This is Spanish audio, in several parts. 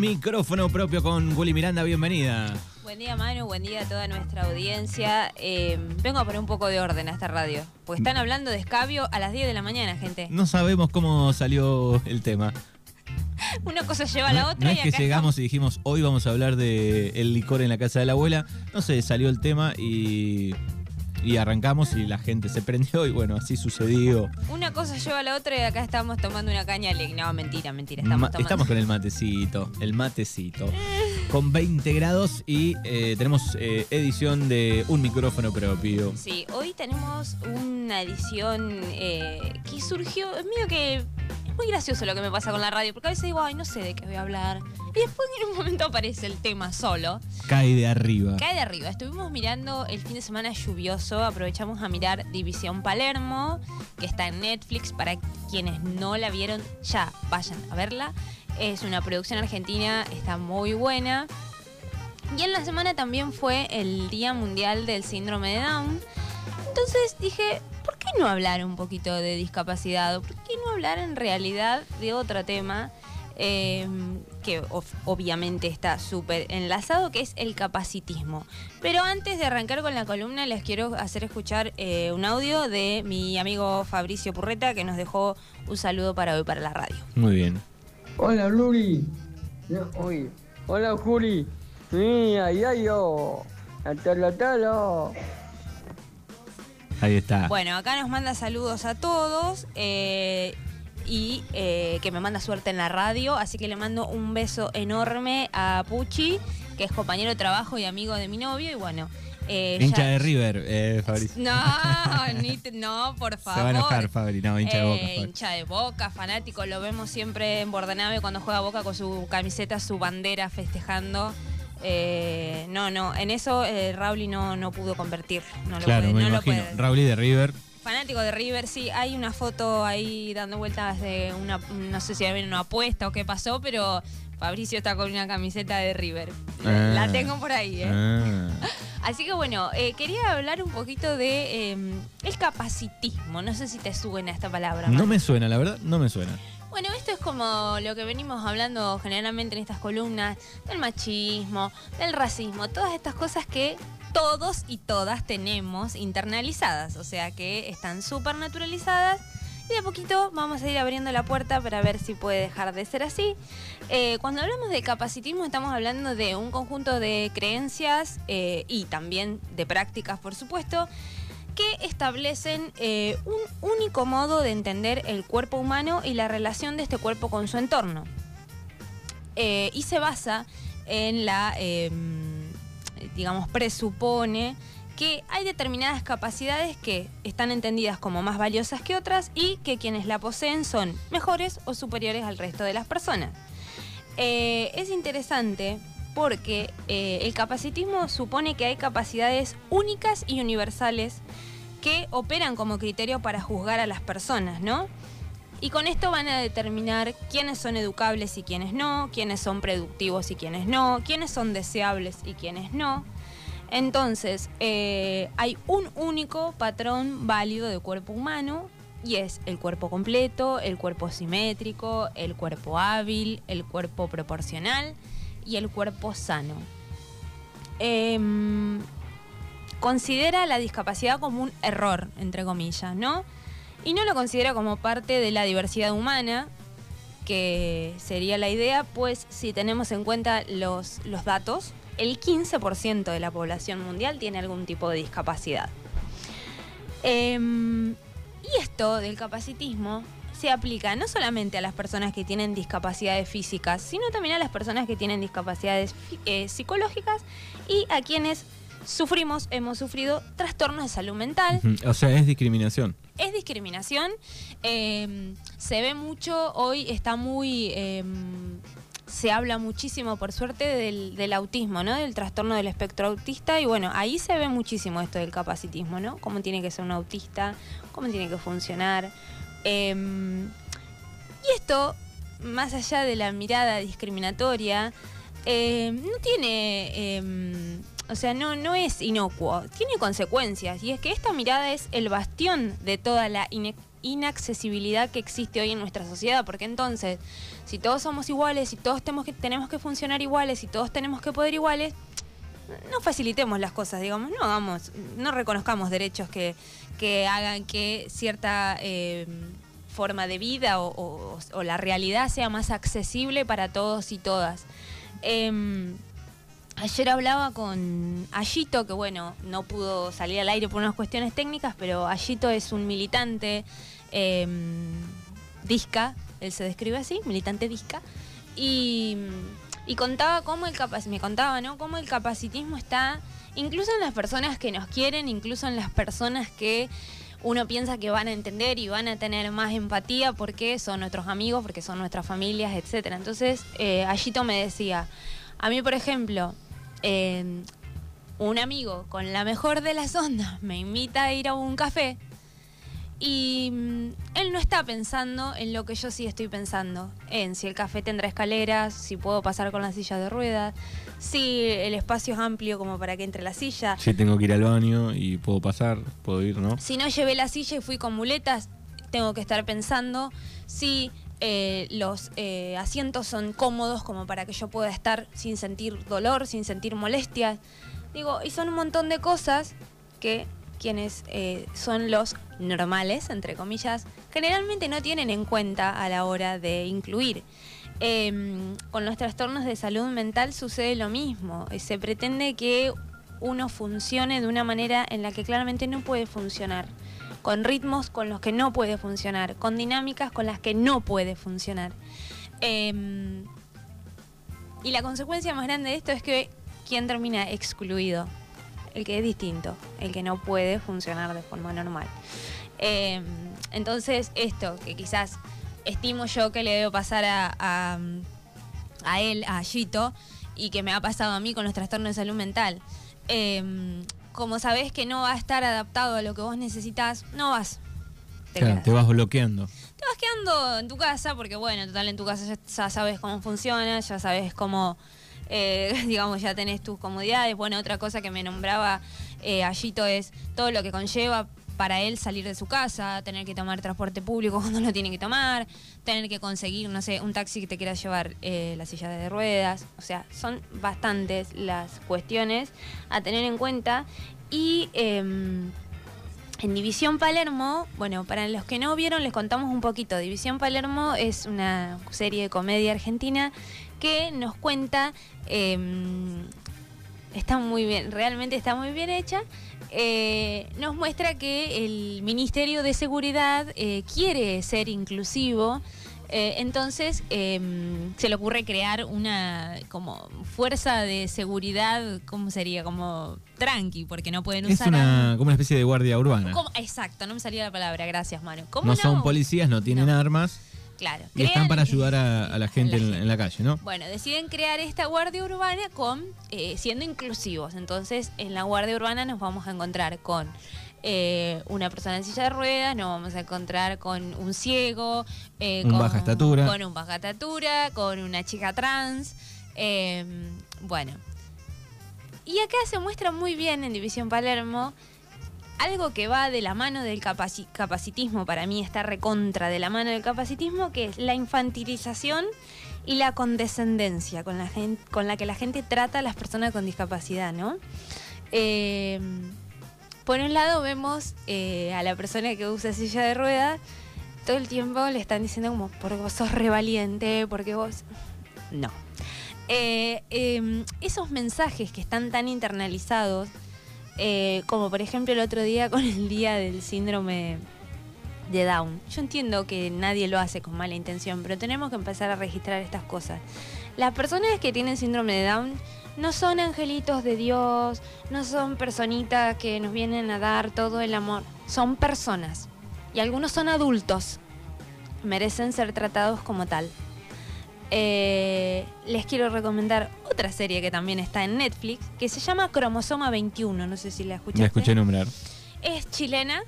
Micrófono propio con Willy Miranda, bienvenida. Buen día Manu, buen día a toda nuestra audiencia. Eh, vengo a poner un poco de orden a esta radio, porque están hablando de escabio a las 10 de la mañana, gente. No sabemos cómo salió el tema. Una cosa lleva a la No- otra No y es que acá llegamos y dijimos, hoy vamos a hablar de el licor en la casa de la abuela. No sé, salió el tema y, y arrancamos y la gente se prendió y bueno, así sucedió. Una cosa lleva a la otra y acá estamos tomando una caña de No, mentira, mentira. Ma- Estamos tomando. estamos con el matecito, el matecito. Con 20 grados y eh, tenemos eh, edición de un micrófono propio. Sí, hoy tenemos una edición eh, que surgió. Es medio que. Muy gracioso lo que me pasa con la radio, porque a veces digo, ay, no sé de qué voy a hablar. Y después en un momento aparece el tema solo. Cae de arriba. Cae de arriba. Estuvimos mirando el fin de semana lluvioso. Aprovechamos a mirar División Palermo, que está en Netflix. Para quienes no la vieron, ya vayan a verla. Es una producción argentina, está muy buena. Y en la semana también fue el Día Mundial del Síndrome de Down. Entonces dije, ¿por qué no hablar un poquito de discapacidad? ¿Por qué no hablar en realidad de otro tema? eh, que of- obviamente está súper enlazado, que es el capacitismo. Pero antes de arrancar con la columna, les quiero hacer escuchar eh, un audio de mi amigo Fabricio Purreta, que nos dejó un saludo para hoy para la radio. Muy bien. Hola Luri. No, uy. Hola Juli. Sí, ahí hay yo. Atala, atala. Ahí está. Bueno, acá nos manda saludos a todos eh, y eh, que me manda suerte en la radio, así que le mando un beso enorme a Puchi, que es compañero de trabajo y amigo de mi novio, y bueno. eh, hincha ya- de River, eh, Fabricio. No, ni te- no, por favor. Se va a enojar, Fabri. No, hincha de boca. Eh, Fabri. hincha de boca, fanático, lo vemos siempre en Bordenave cuando juega Boca con su camiseta, su bandera festejando. Eh, no, no, en eso eh, Rauli no, no pudo convertir. No lo Claro, puede- me no lo imagino. puede. Raúl de River. Fanático de River, sí, hay una foto ahí dando vueltas de una, no sé si había una apuesta o qué pasó, pero Fabricio está con una camiseta de River. Ah. La tengo por ahí, ¿eh? Ah. Así que bueno, eh, quería hablar un poquito de eh, el capacitismo. No sé si te suena esta palabra. No Manu. me suena, la verdad, no me suena. Bueno, esto es como lo que venimos hablando generalmente en estas columnas, del machismo, del racismo, todas estas cosas que todos y todas tenemos internalizadas, o sea que están súper naturalizadas. Y de a poquito vamos a ir abriendo la puerta para ver si puede dejar de ser así. Eh, cuando hablamos de capacitismo estamos hablando de un conjunto de creencias eh, y también de prácticas, por supuesto, que establecen eh, un único modo de entender el cuerpo humano y la relación de este cuerpo con su entorno. Eh, y se basa en la, eh, digamos, presupone que hay determinadas capacidades que están entendidas como más valiosas que otras y que quienes la poseen son mejores o superiores al resto de las personas. Eh, es interesante porque eh, el capacitismo supone que hay capacidades únicas y universales que operan como criterio para juzgar a las personas, ¿no? Y con esto van a determinar quiénes son educables y quiénes no, quiénes son productivos y quiénes no, quiénes son deseables y quiénes no. Entonces, eh, hay un único patrón válido de cuerpo humano y es el cuerpo completo, el cuerpo simétrico, el cuerpo hábil, el cuerpo proporcional y el cuerpo sano. Em, considera la discapacidad como un error, entre comillas, ¿no? Y no lo considera como parte de la diversidad humana, que sería la idea, pues si tenemos en cuenta los, los datos, el 15% de la población mundial tiene algún tipo de discapacidad. Em, y esto del capacitismo se aplica no solamente a las personas que tienen discapacidades físicas, sino también a las personas que tienen discapacidades eh, psicológicas y a quienes sufrimos, hemos sufrido trastornos de salud mental. O sea, es discriminación. Es discriminación. eh, se ve mucho, hoy está muy. eh, se habla muchísimo, por suerte, del, del autismo, ¿no? Del trastorno del espectro autista. Y bueno, ahí se ve muchísimo esto del capacitismo, ¿no? Cómo tiene que ser un autista, cómo tiene que funcionar. Eh, y esto, más allá de la mirada discriminatoria, eh, no tiene. eh, o sea, no, no es inocuo, tiene consecuencias. Y es que esta mirada es el bastión de toda la inaccesibilidad que existe hoy en nuestra sociedad, porque entonces, si todos somos iguales, si todos tenemos que, tenemos que funcionar iguales, si todos tenemos que poder iguales, no facilitemos las cosas, digamos, no hagamos, no reconozcamos derechos que, que hagan que cierta eh, forma de vida o, la realidad sea más accesible para todos y todas. Em, Ayer hablaba con Ayito, que bueno, no pudo salir al aire por unas cuestiones técnicas, pero Ayito es un militante eh, disca, él se describe así, militante disca, y, y contaba cómo el me contaba, ¿no? Cómo el capacitismo está incluso en las personas que nos quieren, incluso en las personas que uno piensa que van a entender y van a tener más empatía porque son nuestros amigos, porque son nuestras familias, etcétera. Entonces, eh, Ayito me decía, a mí, por ejemplo, eh, un amigo con la mejor de las ondas me invita a ir a un café y mm, él no está pensando en lo que yo sí estoy pensando, en si el café tendrá escaleras, si puedo pasar con la silla de ruedas, si el espacio es amplio como para que entre la silla, Si tengo que ir al baño y puedo pasar, puedo ir, ¿no? si no llevé la silla y fui con muletas, tengo que estar pensando si eh, los eh, asientos son cómodos como para que yo pueda estar sin sentir dolor, sin sentir molestias. Digo, y son un montón de cosas que quienes eh, son los normales, entre comillas, generalmente no tienen en cuenta a la hora de incluir. Em, con los trastornos de salud mental sucede lo mismo. Eh, Se pretende que uno funcione de una manera en la que claramente no puede funcionar, con ritmos con los que no puede funcionar, con dinámicas con las que no puede funcionar. Em, y la consecuencia más grande de esto es que quien termina excluido, el que es distinto, el que no puede funcionar de forma normal. Em, entonces, esto que quizás estimo yo que le debe pasar a, a, a él, a Gito, y que me ha pasado a mí con los trastornos de salud mental. Em, como sabés que no va a estar adaptado a lo que vos necesitas, no vas. Te Claro, te vas bloqueando. Te vas quedando en tu casa porque, bueno, total, en tu casa ya, ya sabes cómo funciona, ya sabes cómo, eh, digamos, ya tenés tus comodidades. Bueno, otra cosa que me nombraba eh, Ayito es todo lo que conlleva para él salir de su casa, tener que tomar transporte público cuando lo tiene que tomar, tener que conseguir, no sé, un taxi que te quiera llevar eh, la silla de ruedas. O sea, son bastantes las cuestiones a tener en cuenta. Y em, en División Palermo, bueno, para los que no vieron les contamos un poquito. División Palermo es una serie de comedia argentina que nos cuenta, eh, está muy bien, realmente está muy bien hecha. eh, nos muestra que el Ministerio de Seguridad eh, quiere ser inclusivo. eh, entonces eh, se le ocurre crear una como fuerza de seguridad, ¿cómo sería? Como tranqui, porque no pueden Es usar una, como una especie de guardia urbana. Exacto, no me salía la palabra, gracias Manu. ¿Cómo No son policías, no tienen No. armas Claro. y están para ayudar a, a la gente en, en la calle, ¿no? Bueno, deciden crear esta guardia urbana con eh, siendo inclusivos. Entonces, en la guardia urbana nos vamos a encontrar con eh, una persona en silla de ruedas, nos vamos a encontrar con un ciego, eh, Un con, baja estatura. con un baja estatura, con una chica trans. eh, bueno. Y acá se muestra muy bien en División Palermo algo que va de la mano del capaci- capacitismo, para mí está recontra de la mano del capacitismo, que es la infantilización y la condescendencia con la, con la que la gente trata a las personas con discapacidad, ¿no? Eh, por un lado vemos eh, a la persona que usa silla de ruedas, todo el tiempo le están diciendo como, porque vos sos re valiente, porque vos... No. Eh, eh, esos mensajes que están tan internalizados, eh, como por ejemplo el otro día con el día del síndrome de Down. Yo entiendo que nadie lo hace con mala intención, pero tenemos que empezar a registrar estas cosas. Las personas que tienen síndrome de Down no son angelitos de Dios, no son personitas que nos vienen a dar todo el amor, son personas. Y algunos son adultos. Merecen ser tratados como tal. Eh, les quiero recomendar otra serie que también está en Netflix, que se llama Cromosoma 21, no sé si la escuchaste. La escuché nombrar. Es chilena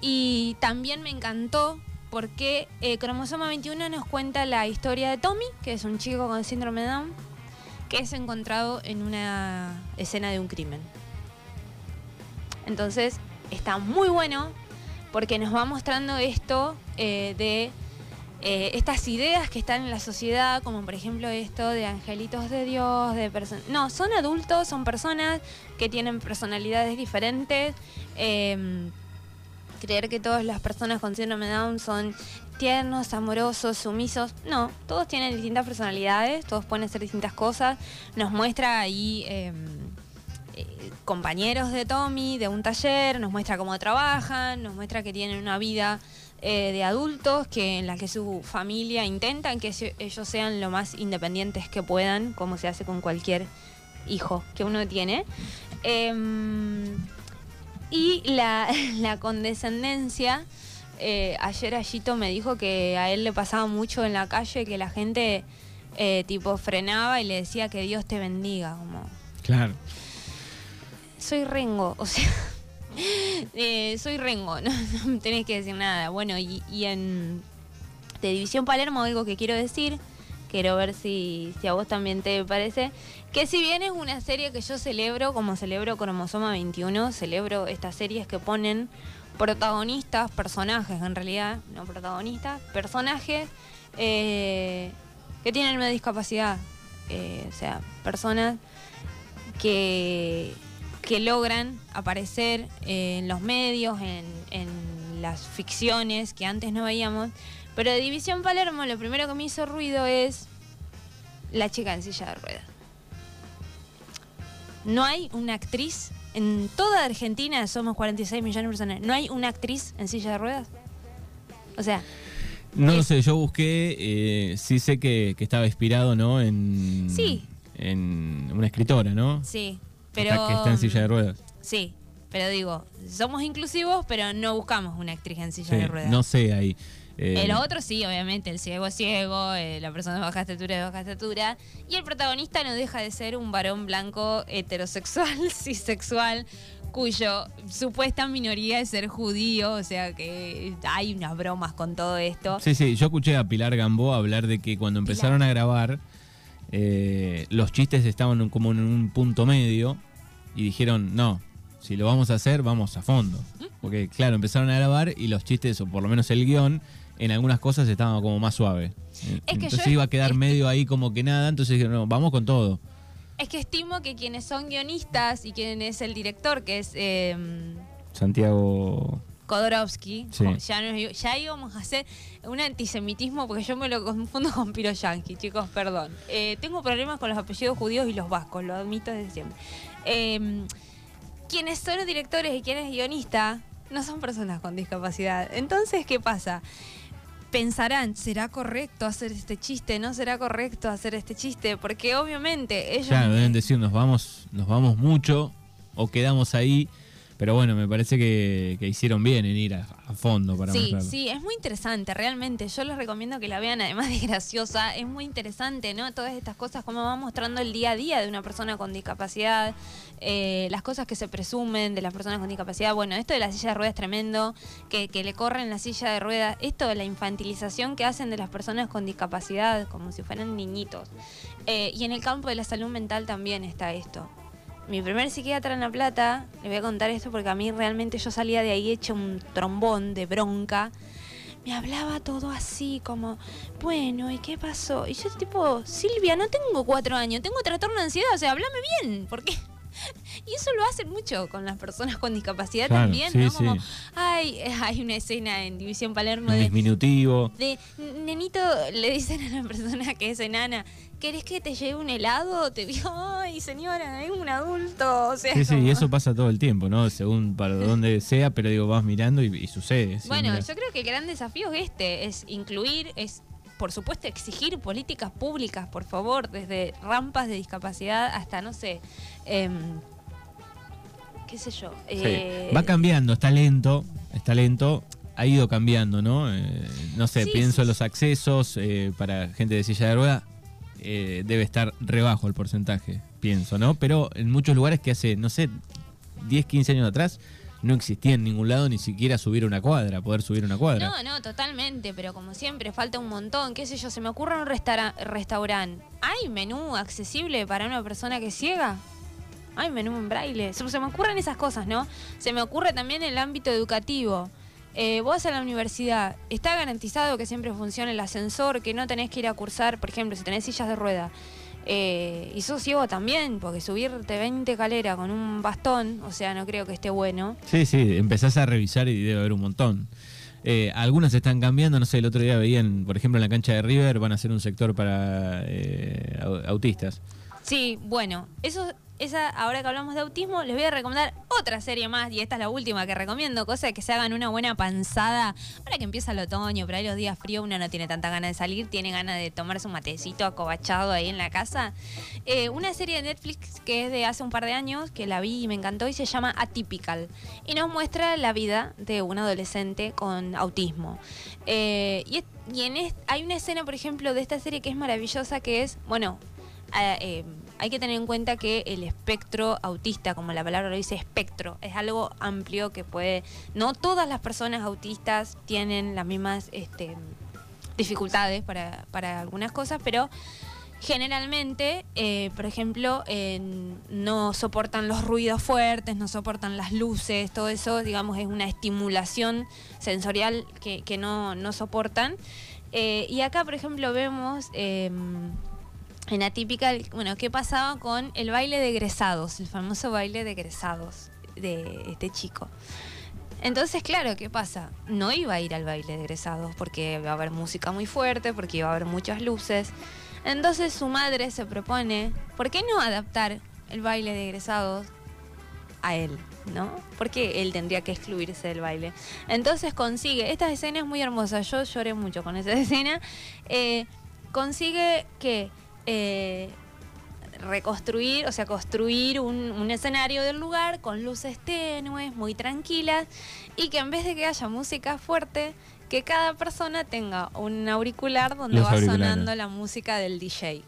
y también me encantó porque eh, Cromosoma 21 nos cuenta la historia de Tommy, que es un chico con síndrome de Down, que es encontrado en una escena de un crimen. Entonces, está muy bueno. porque nos va mostrando esto eh, de eh, estas ideas que están en la sociedad, como por ejemplo esto de angelitos de Dios, de personas... No, son adultos, son personas que tienen personalidades diferentes. Em, creer que todas las personas con síndrome Down son tiernos, amorosos, sumisos. No, todos tienen distintas personalidades, todos pueden hacer distintas cosas. Nos muestra ahí em, eh, compañeros de Tommy de un taller, nos muestra cómo trabajan, nos muestra que tienen una vida eh, de adultos que en la que su familia intentan que ellos sean lo más independientes que puedan, como se hace con cualquier hijo que uno tiene. Em, y la, condescendencia, eh, ayer Ayito me dijo que a él le pasaba mucho en la calle que la gente eh, tipo frenaba y le decía que Dios te bendiga, como... Claro. Soy Rengo, o sea... Eh, soy Rengo, no, me tenés que decir nada. Bueno, y, en de División Palermo algo que quiero decir, quiero ver si, si a vos también te parece, que si bien es una serie que yo celebro, como celebro Cromosoma 21, celebro estas series que ponen protagonistas, personajes en realidad, no protagonistas, personajes eh, que tienen una discapacidad, eh, o sea, personas que que logran aparecer en los medios, en, las ficciones que antes no veíamos. Pero de División Palermo lo primero que me hizo ruido es la chica en silla de ruedas. No hay una actriz en toda Argentina, somos 46 millones de personas, no hay una actriz en silla de ruedas. O sea... No lo sé, yo busqué, eh, sí sé que, estaba inspirado, ¿no? En, sí. En una escritora, ¿no? Sí. Pero, que está en silla de ruedas. Sí, pero digo, somos inclusivos, pero no buscamos una actriz en silla de ruedas. No sé ahí. Eh, el otro sí, obviamente, el ciego es ciego, eh, la persona de baja estatura es de baja estatura. Y el protagonista no deja de ser un varón blanco heterosexual, cisexual, cuyo supuesta minoría es ser judío, o sea que hay unas bromas con todo esto. Sí, sí, yo escuché a Pilar Gambó hablar de que cuando empezaron a grabar eh, los chistes estaban como en un punto medio y dijeron, no, si lo vamos a hacer, vamos a fondo. Porque claro, empezaron a grabar y los chistes, o por lo menos el guion, en algunas cosas estaban como más suave. entonces iba a quedar medio ahí como que nada, entonces dijeron, no, vamos con todo. Es que estimo que quienes son guionistas y quien es el director, que es... Eh, Santiago... Kodorovsky, ya, ya íbamos a hacer un antisemitismo porque yo me lo confundo con Piroyanqui, chicos, perdón. Eh, tengo problemas con los apellidos judíos y los vascos, lo admito desde siempre. Eh, quienes son directores y quienes guionistas no son personas con discapacidad. Entonces, ¿qué pasa? Pensarán, ¿será correcto hacer este chiste? ¿No será correcto hacer este chiste? Porque obviamente ellos... Claro, deben decir, nos vamos, nos vamos mucho o quedamos ahí pero bueno, me parece que, hicieron bien en ir a, fondo para Sí, sí, es muy interesante, realmente. Yo les recomiendo que la vean, además de graciosa. Es muy interesante, ¿no? Todas estas cosas, cómo va mostrando el día a día de una persona con discapacidad, eh, las cosas que se presumen de las personas con discapacidad. Bueno, esto de la silla de ruedas es tremendo, que, que le corren la silla de ruedas. Esto de la infantilización que hacen de las personas con discapacidad, como si fueran niñitos. Eh, y en el campo de la salud mental también está esto mi primer psiquiatra en La Plata, le voy a contar esto porque a mí realmente yo salía de ahí hecho un trombón de bronca. Me hablaba todo así, como, bueno, ¿y qué pasó? Y yo tipo, Silvia, no tengo cuatro años, tengo trastorno de ansiedad, o sea, háblame bien, ¿por qué? Y eso lo hacen mucho con las personas con discapacidad también, ¿no? Como, ay, hay una escena en División Palermo de. Disminutivo. De, nenito, le dicen a la persona que es enana, ¿querés que te lleve un helado? Te digo, ay, señora, es un adulto. O sea, sí, sí, y eso pasa todo el tiempo, ¿no? Según para donde sea, pero digo, vas mirando y, sucede. Bueno, yo creo que el gran desafío es este, es incluir, es por supuesto, exigir políticas públicas, por favor, desde rampas de discapacidad hasta, no sé, eh, qué sé yo. Eh, Va cambiando, está lento, está lento, ha ido cambiando, ¿no? Eh, no sé, pienso en los accesos eh, para gente de silla de rueda, debe estar rebajo el porcentaje, pienso, ¿no? Pero en muchos lugares que hace, no sé, 10, 15 años atrás, no existía en ningún lado ni siquiera subir una cuadra, poder subir una cuadra. No, no, totalmente, pero como siempre falta un montón, qué sé yo, se me ocurre un restaurante. ¿Hay menú accesible para una persona que ciega? ¿Hay menú en braille? Se, me ocurren esas cosas, ¿no? Se me ocurre también el ámbito educativo. Eh, vos a la universidad, ¿está garantizado que siempre funcione el ascensor, que no tenés que ir a cursar, por ejemplo, si tenés sillas de rueda? Eh, y sos ciego también, porque subirte 20 caleras con un bastón, o sea, no creo que esté bueno. Sí, sí, empezás a revisar y debe haber un montón. Eh, algunas están cambiando, no sé, el otro día veían, por ejemplo, en la cancha de River van a hacer un sector para eh, au- autistas. Sí, bueno, eso, esa, ahora que hablamos de autismo, les voy a recomendar otra serie más, y esta es la última que recomiendo, cosa de que se hagan una buena panzada. Ahora que empieza el otoño, por ahí los días fríos uno no tiene tanta ganas de salir, tiene ganas de tomarse un matecito acobachado ahí en la casa. Eh, una serie de Netflix que es de hace un par de años, que la vi y me encantó, y se llama Atypical. Y nos muestra la vida de un adolescente con autismo. Eh, y y en hay una escena, por ejemplo, de esta serie que es maravillosa, que es, bueno, eh, hay que tener en cuenta que el espectro autista, como la palabra lo dice, espectro, es algo amplio que puede... No todas las personas autistas tienen las mismas este, dificultades para, para algunas cosas, pero generalmente, eh, por ejemplo, no soportan los ruidos fuertes, no soportan las luces, todo eso, digamos, es una estimulación sensorial que, que no, no soportan. Eh, y acá, por ejemplo, vemos em, en Atípica, bueno, qué pasaba con el baile de egresados, el famoso baile de egresados de este chico. Entonces, claro, ¿qué pasa? No iba a ir al baile de egresados porque va a haber música muy fuerte, porque iba a haber muchas luces. Entonces su madre se propone, ¿por qué no adaptar el baile de egresados a él? ¿No? Porque él tendría que excluirse del baile. Entonces consigue, esta escena es muy hermosa, yo lloré mucho con esa escena, eh, consigue que eh, reconstruir, o sea, construir un, un escenario del lugar con luces tenues, muy tranquilas, y que en vez de que haya música fuerte, que cada persona tenga un auricular donde Los va sonando la música del DJ.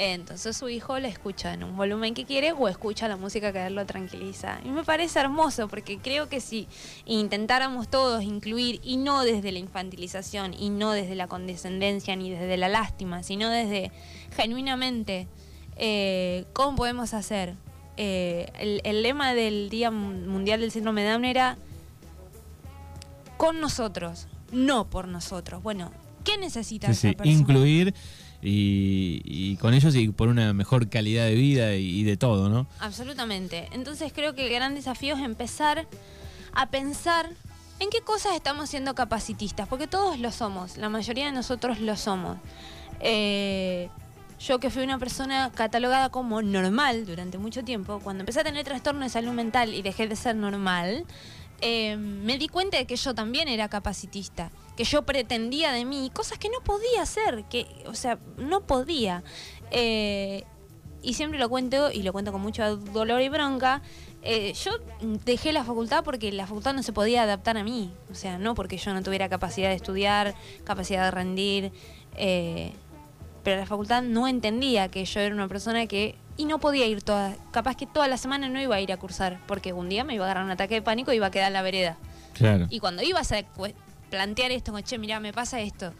Entonces su hijo la escucha en un volumen que quiere o escucha la música que a él lo tranquiliza. Y me parece hermoso porque creo que si intentáramos todos incluir, y no desde la infantilización, y no desde la condescendencia, ni desde la lástima, sino desde genuinamente eh, cómo podemos hacer. Eh, el, el lema del Día Mundial del Síndrome de Down era con nosotros, no por nosotros. Bueno, ¿qué necesita Sí, esa sí, persona? incluir y, y con ellos y por una mejor calidad de vida y, y de todo, ¿no? Absolutamente. Entonces creo que el gran desafío es empezar a pensar en qué cosas estamos siendo capacitistas, porque todos lo somos, la mayoría de nosotros lo somos. Eh, yo que fui una persona catalogada como normal durante mucho tiempo, cuando empecé a tener trastorno de salud mental y dejé de ser normal, eh, me di cuenta de que yo también era capacitista, que yo pretendía de mí cosas que no podía hacer, que, o sea, no podía. Eh, y siempre lo cuento, y lo cuento con mucho dolor y bronca, eh, yo dejé la facultad porque la facultad no se podía adaptar a mí, o sea, no porque yo no tuviera capacidad de estudiar, capacidad de rendir, eh, pero la facultad no entendía que yo era una persona que... Y no podía ir toda, capaz que toda la semana no iba a ir a cursar, porque un día me iba a agarrar un ataque de pánico y iba a quedar en la vereda. Claro. Y cuando ibas a cue- plantear esto, como, che, mira, me pasa esto.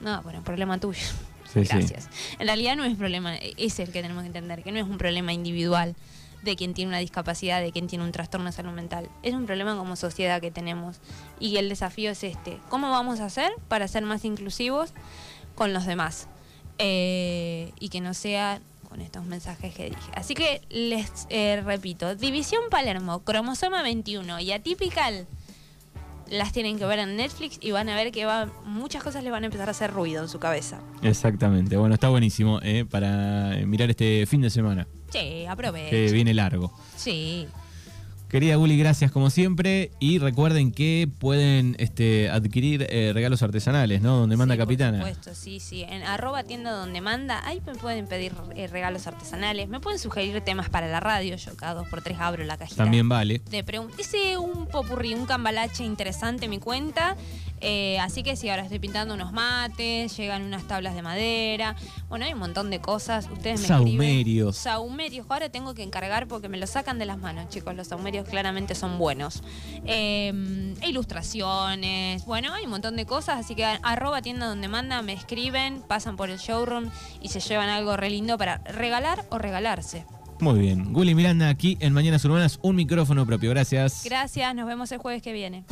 No, bueno, problema tuyo. Sí, sí. Gracias. En realidad no es problema, es el que tenemos que entender, que no es un problema individual de quien tiene una discapacidad, de quien tiene un trastorno de salud mental. Es un problema como sociedad que tenemos. Y el desafío es este. ¿Cómo vamos a hacer para ser más inclusivos con los demás? Eh, y que no sea con estos mensajes que dije. Así que les eh, repito, División Palermo, Cromosoma 21 y Atypical las tienen que ver en Netflix y van a ver que va, muchas cosas les van a empezar a hacer ruido en su cabeza. Exactamente. Bueno, está buenísimo eh, para mirar este fin de semana, Sí, que aprovechen. viene largo. Sí. Querida Guli, gracias como siempre. Y recuerden que pueden este, adquirir eh, regalos artesanales, ¿no? Donde manda Sí, por Capitana. supuesto, sí, sí. En arroba tienda donde manda, ahí me pueden pedir eh, regalos artesanales. Me pueden sugerir temas para la radio. Yo cada dos por tres abro la cajita. También vale. preguntas. Hice un popurrí, un cambalache interesante en mi cuenta. Eh, así que sí, ahora estoy pintando unos mates, llegan unas tablas de madera. Bueno, hay un montón de cosas. Ustedes me escriben. Saumerios. Saumerios. Ahora tengo que encargar porque me lo sacan de las manos, chicos. Los saumerios claramente son buenos. Eh, e ilustraciones. Bueno, hay un montón de cosas. Así que arroba tienda donde manda, me escriben, pasan por el showroom y se llevan algo re lindo para regalar o regalarse. Muy bien. Guli Miranda aquí en Mañanas Urbanas, un micrófono propio. Gracias. Gracias, nos vemos el jueves que viene.